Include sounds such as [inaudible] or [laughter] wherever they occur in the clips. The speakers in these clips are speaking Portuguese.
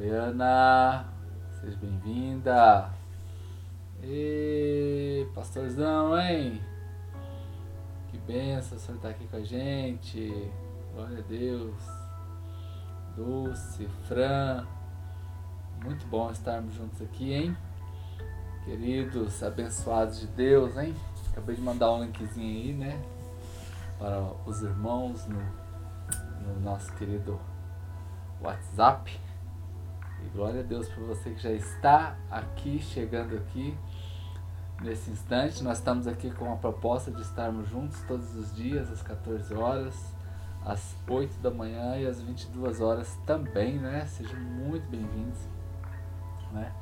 Oi, Ana. Seja bem-vinda. E pastorzão, hein? Que benção o senhor estar tá aqui com a gente. Glória a Deus. Dulce, Fran. Muito bom estarmos juntos aqui, hein? Queridos, abençoados de Deus, hein? Acabei de mandar um linkzinho aí, né? Para os irmãos no, no nosso querido WhatsApp. E glória a Deus por você que já está aqui, chegando aqui nesse instante. Nós estamos aqui com a proposta de estarmos juntos todos os dias, às 14 horas, às 8 da manhã e às 22 horas também, né? Sejam muito bem-vindos, né?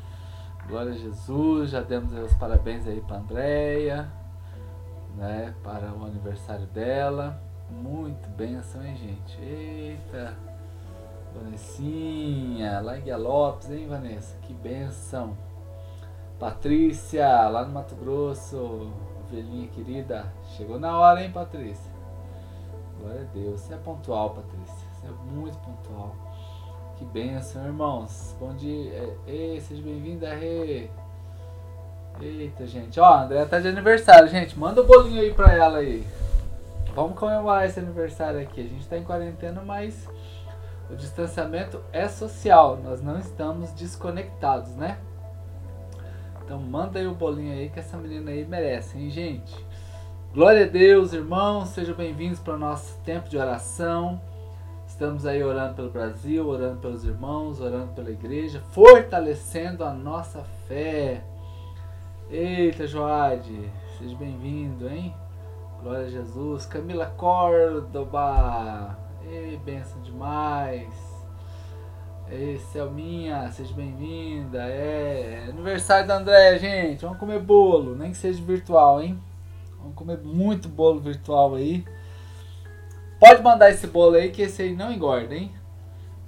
Glória a Jesus, já demos os parabéns aí para a Andréia, né? Para o aniversário dela. Muito benção, hein, gente? Eita! Vanessinha, Laguia Lopes, hein, Vanessa? Que benção! Patrícia, lá no Mato Grosso, ovelhinha querida. Chegou na hora, hein, Patrícia? Glória a Deus. Você é pontual, Patrícia. Você é muito pontual. Que benção, irmãos. Bom dia. Ei, seja bem-vinda, Rê. Eita, gente. Ó, a André tá de aniversário, gente. Manda o um bolinho aí pra ela aí. Vamos comemorar esse aniversário aqui. A gente tá em quarentena, mas o distanciamento é social. Nós não estamos desconectados, né? Então manda aí o bolinho aí que essa menina aí merece, hein, gente? Glória a Deus, irmãos. Sejam bem-vindos para o nosso tempo de oração. Estamos aí orando pelo Brasil, orando pelos irmãos, orando pela igreja, fortalecendo a nossa fé. Eita, Joade, seja bem-vindo, hein? Glória a Jesus. Camila Córdoba, ei, benção demais. Ei, Selminha, seja bem-vinda. É, aniversário da Andréia, gente. Vamos comer bolo, nem que seja virtual, hein? Vamos comer muito bolo virtual aí. Pode mandar esse bolo aí que esse aí não engorda, hein?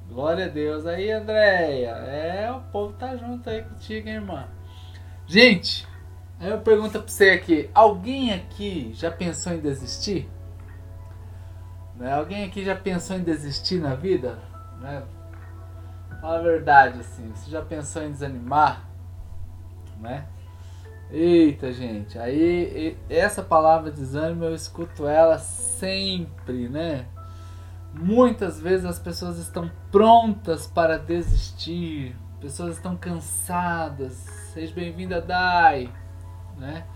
Glória a Deus. Aí, Andréia. É, o povo tá junto aí contigo, hein, irmã. Gente, eu pergunto pra você aqui. Alguém aqui já pensou em desistir? Né? Alguém aqui já pensou em desistir na vida? Né? Fala a verdade, assim. Você já pensou em desanimar? Né? Eita, gente, aí essa palavra desânimo eu escuto ela sempre, né? Muitas vezes as pessoas estão prontas para desistir, pessoas estão cansadas. Seja bem-vinda, Dai, né?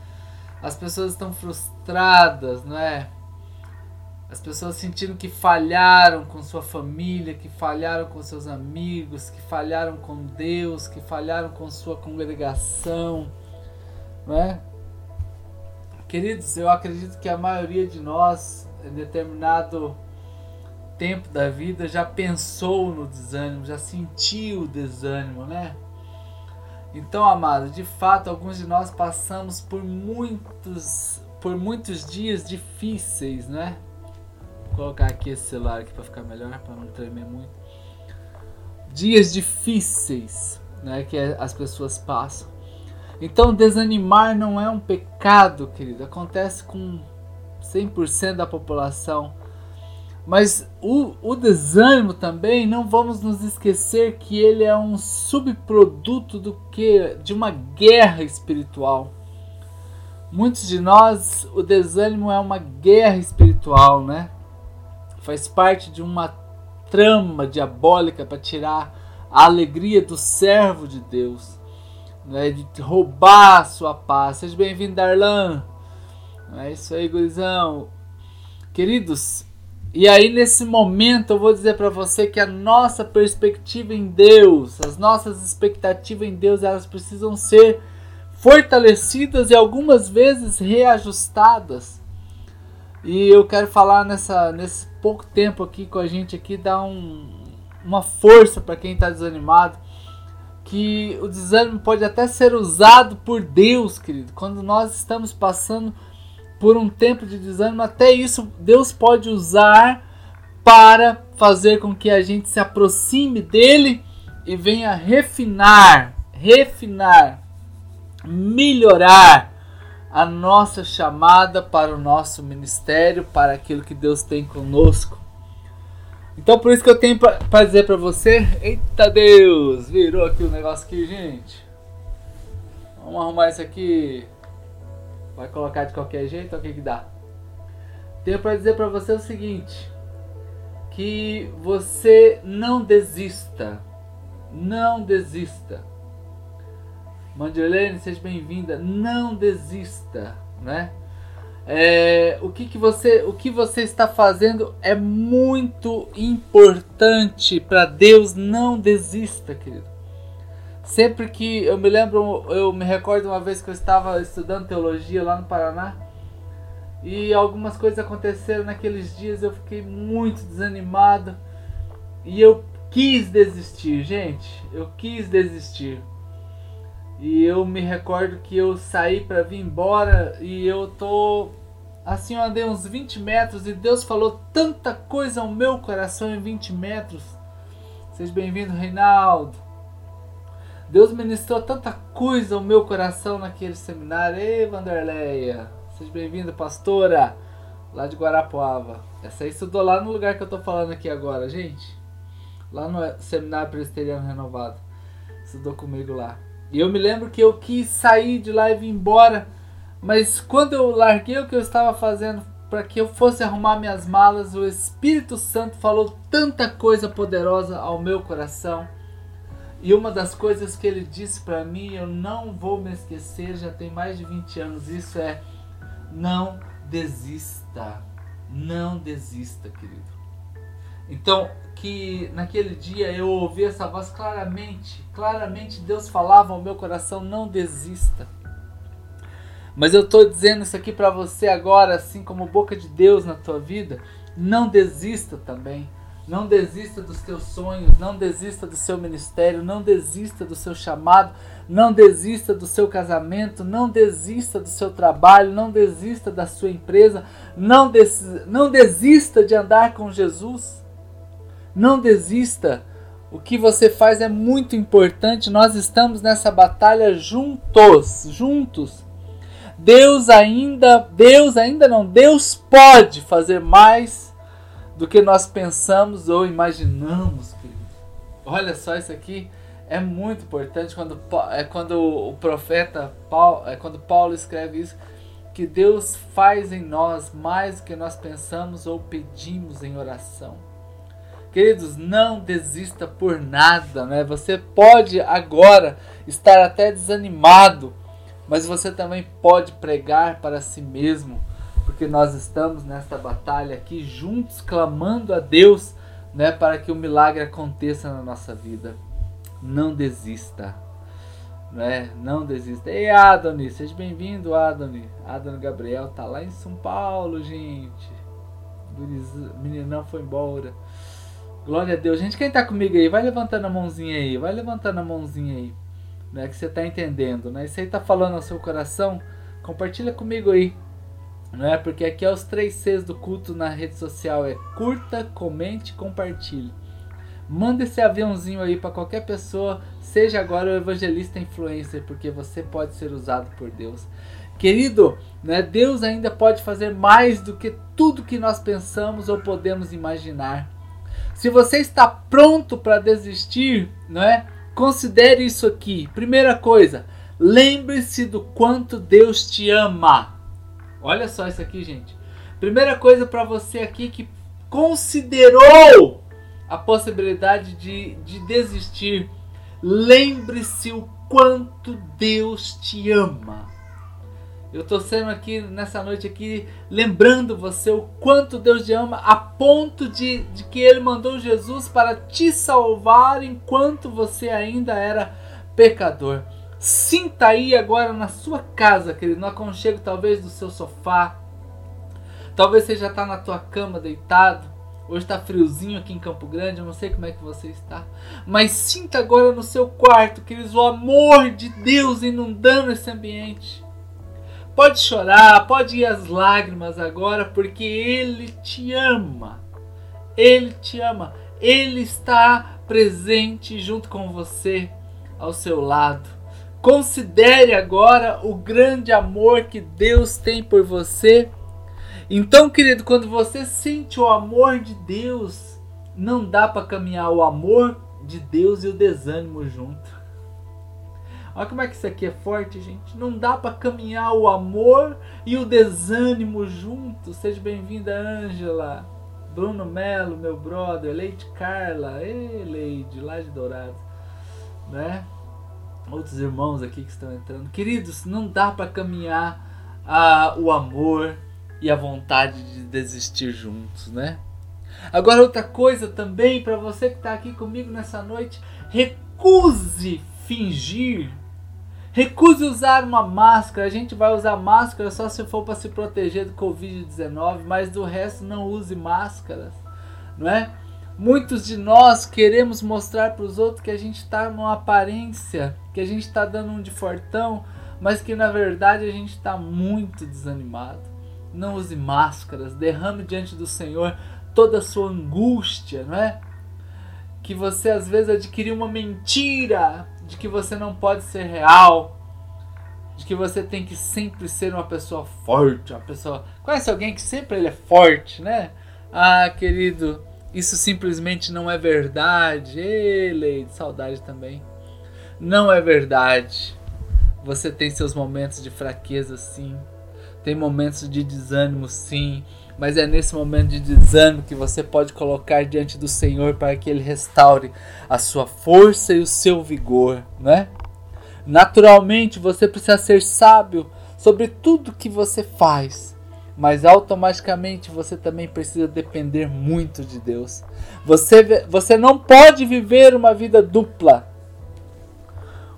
As pessoas estão frustradas, não é? As pessoas sentindo que falharam com sua família, que falharam com seus amigos, que falharam com Deus, que falharam com sua congregação né? Queridos, eu acredito que a maioria de nós, em determinado tempo da vida, já pensou no desânimo, já sentiu o desânimo, né? Então, amados, de fato, alguns de nós passamos por muitos, por muitos dias difíceis, né? Colocar aqui esse celular aqui para ficar melhor, para não tremer muito. Dias difíceis, né, que as pessoas passam. Então, desanimar não é um pecado, querido. Acontece com 100% da população. Mas o, o desânimo também, não vamos nos esquecer que ele é um subproduto do que de uma guerra espiritual. Muitos de nós, o desânimo é uma guerra espiritual, né? Faz parte de uma trama diabólica para tirar a alegria do servo de Deus né, de roubar a sua paz. Seja bem-vindo, Darlan. É isso aí, gurizão. Queridos, e aí nesse momento eu vou dizer para você que a nossa perspectiva em Deus, as nossas expectativas em Deus, elas precisam ser fortalecidas e algumas vezes reajustadas. E eu quero falar nessa nesse pouco tempo aqui com a gente aqui dar um, uma força para quem está desanimado que o desânimo pode até ser usado por Deus, querido. Quando nós estamos passando por um tempo de desânimo, até isso Deus pode usar para fazer com que a gente se aproxime dele e venha refinar, refinar, melhorar a nossa chamada para o nosso ministério, para aquilo que Deus tem conosco. Então por isso que eu tenho para dizer para você, eita Deus, virou aqui o negócio aqui, gente. Vamos arrumar isso aqui. Vai colocar de qualquer jeito, o que que dá? Tenho para dizer para você o seguinte, que você não desista. Não desista. Mandirlene, seja bem-vinda. Não desista, né? É, o que, que você o que você está fazendo é muito importante para Deus não desista querido sempre que eu me lembro eu me recordo uma vez que eu estava estudando teologia lá no Paraná e algumas coisas aconteceram naqueles dias eu fiquei muito desanimado e eu quis desistir gente eu quis desistir e eu me recordo que eu saí para vir embora e eu tô assim eu andei uns 20 metros e Deus falou tanta coisa ao meu coração em 20 metros. Seja bem-vindo, Reinaldo. Deus ministrou tanta coisa ao meu coração naquele seminário. Ei, Vanderleia. Seja bem-vinda, pastora, lá de Guarapuava. Essa aí estudou lá no lugar que eu tô falando aqui agora, gente. Lá no Seminário Presbiteriano Renovado. Estudou comigo lá. E eu me lembro que eu quis sair de lá e vir embora, mas quando eu larguei o que eu estava fazendo para que eu fosse arrumar minhas malas, o Espírito Santo falou tanta coisa poderosa ao meu coração. E uma das coisas que ele disse para mim, eu não vou me esquecer, já tem mais de 20 anos, isso é: não desista. Não desista, querido. Então, que naquele dia eu ouvi essa voz claramente, claramente Deus falava ao meu coração: não desista. Mas eu estou dizendo isso aqui para você agora, assim como boca de Deus na tua vida, não desista também. Não desista dos teus sonhos, não desista do seu ministério, não desista do seu chamado, não desista do seu casamento, não desista do seu trabalho, não desista da sua empresa, não, des não desista de andar com Jesus. Não desista. O que você faz é muito importante. Nós estamos nessa batalha juntos, juntos. Deus ainda, Deus ainda não, Deus pode fazer mais do que nós pensamos ou imaginamos, querido. Olha só isso aqui é muito importante quando é quando o profeta Paulo, é quando Paulo escreve isso que Deus faz em nós mais do que nós pensamos ou pedimos em oração. Queridos, não desista por nada, né? Você pode agora estar até desanimado, mas você também pode pregar para si mesmo, porque nós estamos nesta batalha aqui juntos clamando a Deus, né, para que o milagre aconteça na nossa vida. Não desista. Né? Não desista. Ei, Adoni, seja bem-vindo, Adoni. Adoni Gabriel tá lá em São Paulo, gente. O meninão foi embora. Glória a Deus. Gente, quem tá comigo aí, vai levantando a mãozinha aí, vai levantando a mãozinha aí. Né, que você tá entendendo, né? Isso aí tá falando ao seu coração. Compartilha comigo aí. Não é? Porque aqui é os três Cs do culto na rede social. É curta, comente, compartilhe. Manda esse aviãozinho aí para qualquer pessoa, seja agora o evangelista influencer, porque você pode ser usado por Deus. Querido, né, Deus ainda pode fazer mais do que tudo que nós pensamos ou podemos imaginar. Se você está pronto para desistir, não é? Considere isso aqui. Primeira coisa, lembre-se do quanto Deus te ama. Olha só isso aqui, gente. Primeira coisa para você aqui que considerou a possibilidade de, de desistir, lembre-se o quanto Deus te ama. Eu estou sendo aqui nessa noite aqui lembrando você o quanto Deus te ama a ponto de, de que Ele mandou Jesus para te salvar enquanto você ainda era pecador. Sinta aí agora na sua casa, querido, no aconchego talvez do seu sofá. Talvez você já está na tua cama deitado. Hoje está friozinho aqui em Campo Grande, eu não sei como é que você está. Mas sinta agora no seu quarto, queridos, o amor de Deus inundando esse ambiente. Pode chorar, pode ir às lágrimas agora, porque Ele te ama. Ele te ama. Ele está presente junto com você, ao seu lado. Considere agora o grande amor que Deus tem por você. Então, querido, quando você sente o amor de Deus, não dá para caminhar o amor de Deus e o desânimo junto. Olha como é que isso aqui é forte, gente. Não dá para caminhar o amor e o desânimo junto. Seja bem-vinda, Ângela. Bruno Melo, meu brother. Leide Carla. Ei, Leide, lá de Dourado. Né? Outros irmãos aqui que estão entrando. Queridos, não dá para caminhar ah, o amor e a vontade de desistir juntos, né? Agora outra coisa também para você que está aqui comigo nessa noite, recuse fingir Recuse usar uma máscara. A gente vai usar máscara só se for para se proteger do Covid-19, mas do resto não use máscaras, não é? Muitos de nós queremos mostrar para os outros que a gente está numa aparência, que a gente está dando um de fortão, mas que na verdade a gente está muito desanimado. Não use máscaras, derrame diante do Senhor toda a sua angústia, não é? Que você às vezes adquiriu uma mentira de que você não pode ser real, de que você tem que sempre ser uma pessoa forte, uma pessoa. Conhece alguém que sempre ele é forte, né? Ah, querido, isso simplesmente não é verdade. Ei, Leide, saudade também. Não é verdade. Você tem seus momentos de fraqueza, sim. Tem momentos de desânimo, sim mas é nesse momento de desânimo que você pode colocar diante do Senhor para que Ele restaure a sua força e o seu vigor, né? Naturalmente você precisa ser sábio sobre tudo que você faz, mas automaticamente você também precisa depender muito de Deus. Você, você não pode viver uma vida dupla.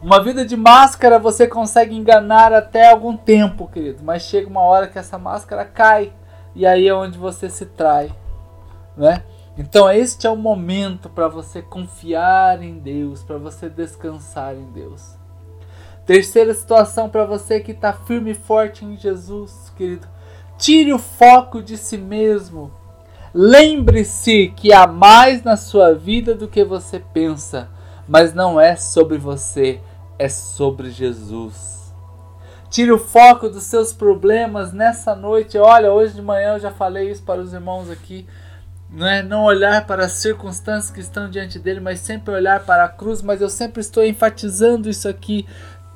Uma vida de máscara você consegue enganar até algum tempo, querido, mas chega uma hora que essa máscara cai e aí é onde você se trai, né? Então este é o momento para você confiar em Deus, para você descansar em Deus. Terceira situação para você que está firme e forte em Jesus, querido. Tire o foco de si mesmo. Lembre-se que há mais na sua vida do que você pensa, mas não é sobre você, é sobre Jesus. Tire o foco dos seus problemas nessa noite. Olha, hoje de manhã eu já falei isso para os irmãos aqui. Não é não olhar para as circunstâncias que estão diante dele, mas sempre olhar para a cruz. Mas eu sempre estou enfatizando isso aqui.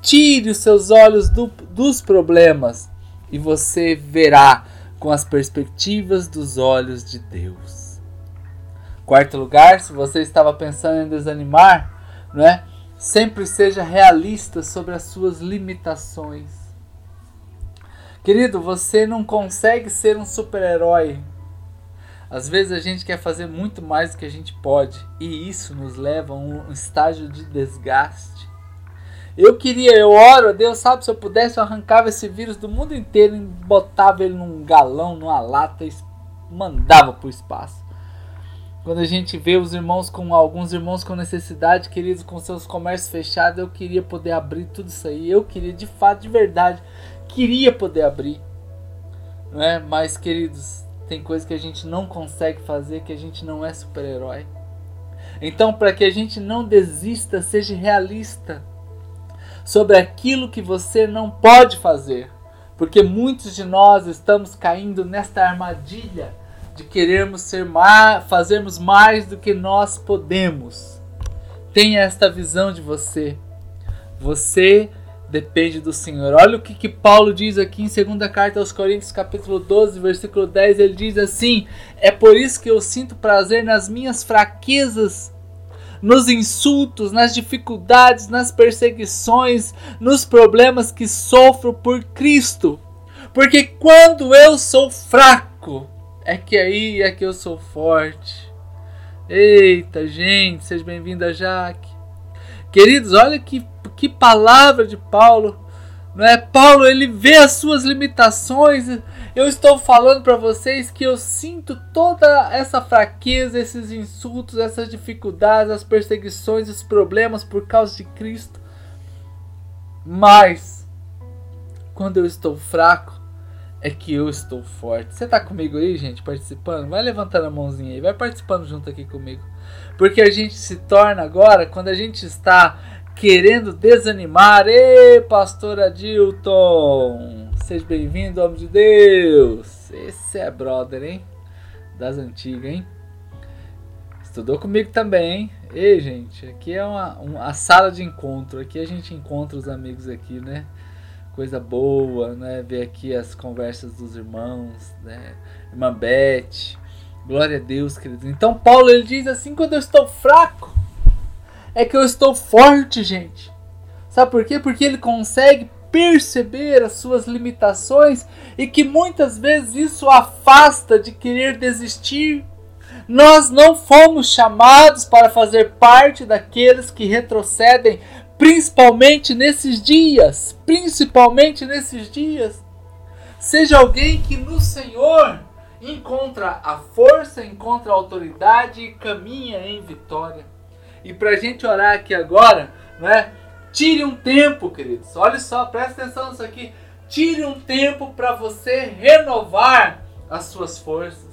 Tire os seus olhos do, dos problemas e você verá com as perspectivas dos olhos de Deus. Quarto lugar, se você estava pensando em desanimar, não é? Sempre seja realista sobre as suas limitações. Querido, você não consegue ser um super-herói. Às vezes a gente quer fazer muito mais do que a gente pode e isso nos leva a um estágio de desgaste. Eu queria, eu oro a Deus, sabe, se eu pudesse eu arrancava esse vírus do mundo inteiro e botava ele num galão, numa lata e mandava para o espaço. Quando a gente vê os irmãos com alguns irmãos com necessidade, queridos, com seus comércios fechados, eu queria poder abrir tudo isso aí. Eu queria, de fato, de verdade, queria poder abrir. Não é? Mas, queridos, tem coisas que a gente não consegue fazer, que a gente não é super-herói. Então, para que a gente não desista, seja realista sobre aquilo que você não pode fazer. Porque muitos de nós estamos caindo nesta armadilha de querermos ser mais, fazermos mais do que nós podemos. Tenha esta visão de você. Você depende do Senhor. Olha o que, que Paulo diz aqui em 2 carta aos Coríntios, capítulo 12, versículo 10, ele diz assim: "É por isso que eu sinto prazer nas minhas fraquezas, nos insultos, nas dificuldades, nas perseguições, nos problemas que sofro por Cristo. Porque quando eu sou fraco, é que aí é que eu sou forte." Eita, gente, seja bem-vinda, Jaque. Queridos, olha que que palavra de Paulo. Não é? Paulo, ele vê as suas limitações. Eu estou falando para vocês que eu sinto toda essa fraqueza, esses insultos, essas dificuldades, as perseguições, os problemas por causa de Cristo. Mas quando eu estou fraco, é que eu estou forte. Você está comigo aí, gente, participando? Vai levantando a mãozinha aí, vai participando junto aqui comigo. Porque a gente se torna agora, quando a gente está querendo desanimar. Ei, pastor Adilton! Seja bem-vindo, homem de Deus! Esse é brother, hein? Das antigas, hein? Estudou comigo também, hein? Ei, gente, aqui é uma, uma sala de encontro. Aqui a gente encontra os amigos aqui, né? Coisa boa, né? Ver aqui as conversas dos irmãos, né? Irmã Beth. Glória a Deus, queridos. Então Paulo ele diz assim: quando eu estou fraco, é que eu estou forte, gente. Sabe por quê? Porque ele consegue perceber as suas limitações e que muitas vezes isso afasta de querer desistir. Nós não fomos chamados para fazer parte daqueles que retrocedem, principalmente nesses dias. Principalmente nesses dias. Seja alguém que no Senhor encontra a força, encontra a autoridade e caminha em vitória. E para a gente orar aqui agora, né? Tire um tempo, queridos. Olha só, presta atenção nisso aqui. Tire um tempo para você renovar as suas forças.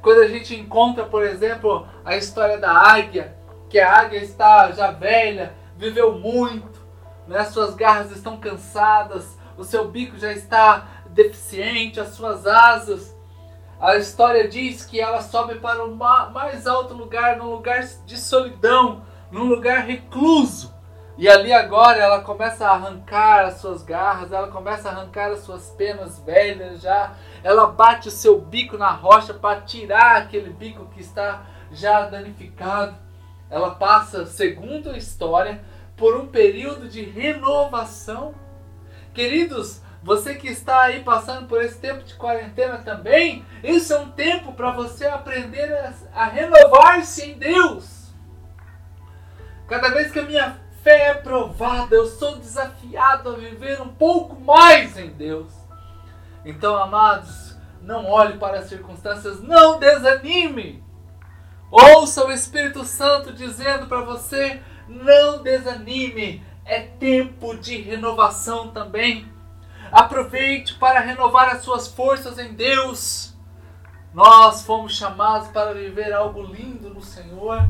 Quando a gente encontra, por exemplo, a história da águia, que a águia está já velha, viveu muito, né? suas garras estão cansadas, o seu bico já está deficiente, as suas asas. A história diz que ela sobe para o mais alto lugar, num lugar de solidão, num lugar recluso. E ali agora ela começa a arrancar as suas garras, ela começa a arrancar as suas penas velhas já. Ela bate o seu bico na rocha para tirar aquele bico que está já danificado. Ela passa, segundo a história, por um período de renovação. Queridos, você que está aí passando por esse tempo de quarentena também, isso é um tempo para você aprender a, a renovar-se em Deus. Cada vez que a minha fé é provada, eu sou desafiado a viver um pouco mais em Deus. Então, amados, não olhe para as circunstâncias, não desanime. Ouça o Espírito Santo dizendo para você: não desanime, é tempo de renovação também. Aproveite para renovar as suas forças em Deus. Nós fomos chamados para viver algo lindo no Senhor.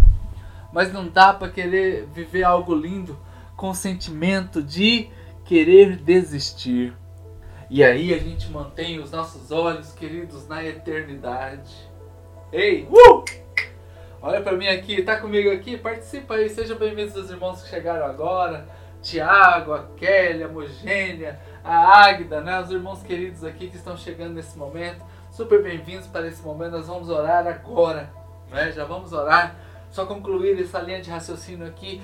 Mas não dá para querer viver algo lindo com o sentimento de querer desistir. E aí a gente mantém os nossos olhos, queridos, na eternidade. Ei, uh! Olha para mim aqui, tá comigo aqui? Participa aí, sejam bem-vindos os irmãos que chegaram agora. Tiago, a Kelly, a Mogênia, a Águida, né? Os irmãos queridos aqui que estão chegando nesse momento. Super bem-vindos para esse momento. Nós vamos orar agora, né? Já vamos orar só concluir essa linha de raciocínio aqui,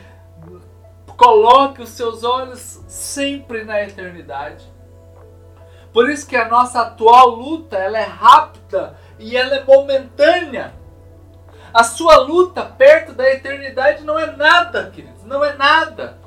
coloque os seus olhos sempre na eternidade. Por isso que a nossa atual luta, ela é rápida e ela é momentânea. A sua luta perto da eternidade não é nada, queridos, não é nada.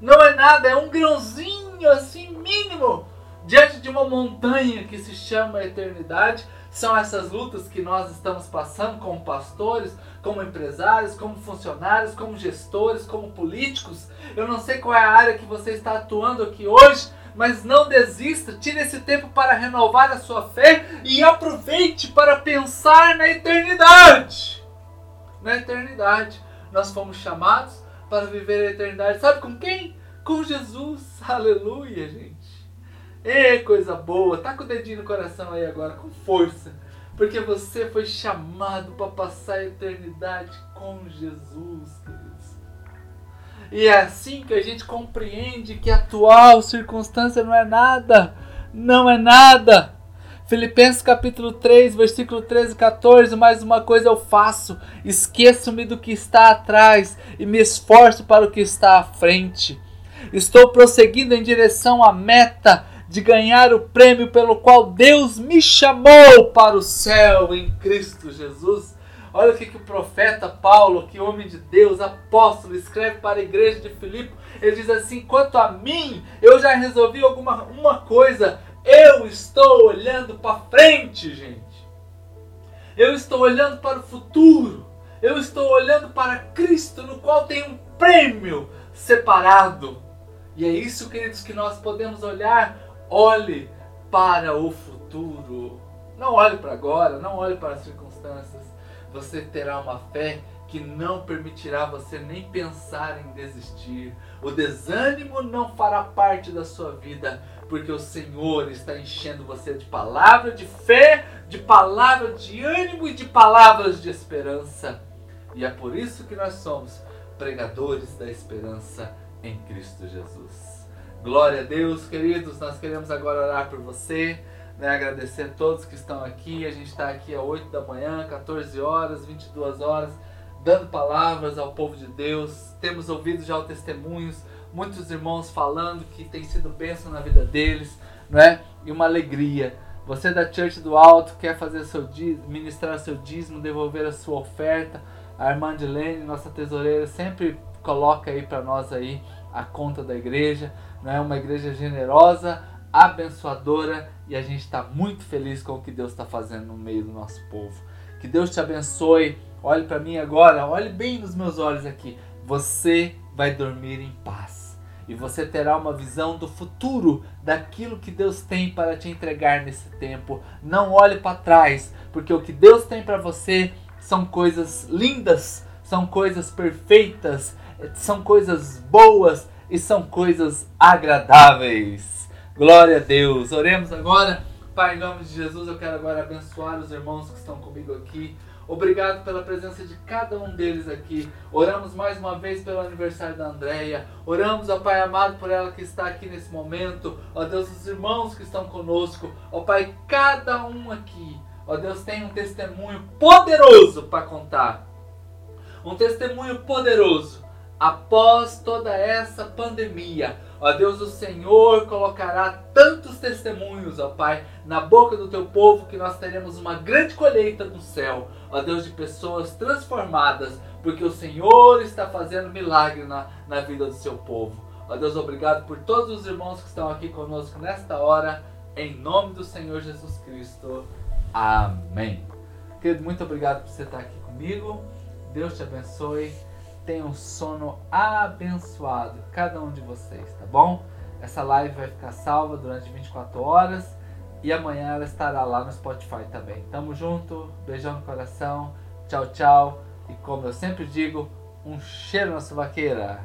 Não é nada, é um grãozinho assim mínimo diante de uma montanha que se chama eternidade. São essas lutas que nós estamos passando como pastores, como empresários, como funcionários, como gestores, como políticos. Eu não sei qual é a área que você está atuando aqui hoje, mas não desista, tire esse tempo para renovar a sua fé e aproveite para pensar na eternidade. Na eternidade. Nós fomos chamados para viver a eternidade. Sabe com quem? Com Jesus. [laughs] Aleluia, gente. Ê, coisa boa. Tá com o dedinho no coração aí agora, com força. Porque você foi chamado para passar a eternidade com Jesus, queridos. E é assim que a gente compreende que a atual circunstância não é nada. Não é nada. Filipenses capítulo 3, versículo 13 e 14, mais uma coisa eu faço, esqueço-me do que está atrás e me esforço para o que está à frente. Estou prosseguindo em direção à meta de ganhar o prêmio pelo qual Deus me chamou para o céu em Cristo Jesus. Olha o que, que o profeta Paulo, que homem de Deus, apóstolo, escreve para a igreja de Filipe. Ele diz assim: quanto a mim, eu já resolvi alguma uma coisa. Eu estou olhando para frente, gente. Eu estou olhando para o futuro. Eu estou olhando para Cristo, no qual tem um prêmio separado. E é isso, queridos, que nós podemos olhar Olhe para o futuro. Não olhe para agora, não olhe para as circunstâncias. Você terá uma fé que não permitirá você nem pensar em desistir. O desânimo não fará parte da sua vida, porque o Senhor está enchendo você de palavra de fé, de palavra de ânimo e de palavras de esperança. E é por isso que nós somos pregadores da esperança em Cristo Jesus. Glória a Deus, queridos. Nós queremos agora orar por você. Né, agradecer a todos que estão aqui. A gente está aqui às 8 da manhã, 14 horas, 22 horas, dando palavras ao povo de Deus. Temos ouvido já testemunhos, muitos irmãos falando que tem sido bênção na vida deles, né? E uma alegria. Você da Church do Alto quer fazer seu dízimo, ministrar seu dízimo, devolver a sua oferta. A irmã Dilene, nossa tesoureira, sempre coloca aí para nós aí a conta da igreja, é Uma igreja generosa, abençoadora e a gente está muito feliz com o que Deus está fazendo no meio do nosso povo. Que Deus te abençoe. Olhe para mim agora, olhe bem nos meus olhos aqui. Você vai dormir em paz e você terá uma visão do futuro, daquilo que Deus tem para te entregar nesse tempo. Não olhe para trás, porque o que Deus tem para você são coisas lindas, são coisas perfeitas, são coisas boas e são coisas agradáveis. Glória a Deus. Oremos agora. Pai, em nome de Jesus, eu quero agora abençoar os irmãos que estão comigo aqui. Obrigado pela presença de cada um deles aqui. Oramos mais uma vez pelo aniversário da Andréia. Oramos, ó Pai amado, por ela que está aqui nesse momento. Ó Deus, os irmãos que estão conosco. Ó Pai, cada um aqui. Ó Deus, tem um testemunho poderoso para contar. Um testemunho poderoso após toda essa pandemia. Ó Deus, o Senhor colocará tantos testemunhos, ó Pai, na boca do teu povo que nós teremos uma grande colheita no céu, ó Deus, de pessoas transformadas, porque o Senhor está fazendo milagre na, na vida do seu povo. Ó Deus, obrigado por todos os irmãos que estão aqui conosco nesta hora, em nome do Senhor Jesus Cristo. Amém. Querido, muito obrigado por você estar aqui comigo. Deus te abençoe tenha um sono abençoado, cada um de vocês, tá bom? Essa live vai ficar salva durante 24 horas e amanhã ela estará lá no Spotify também. Tamo junto, beijão no coração, tchau, tchau. E como eu sempre digo, um cheiro na sua vaqueira.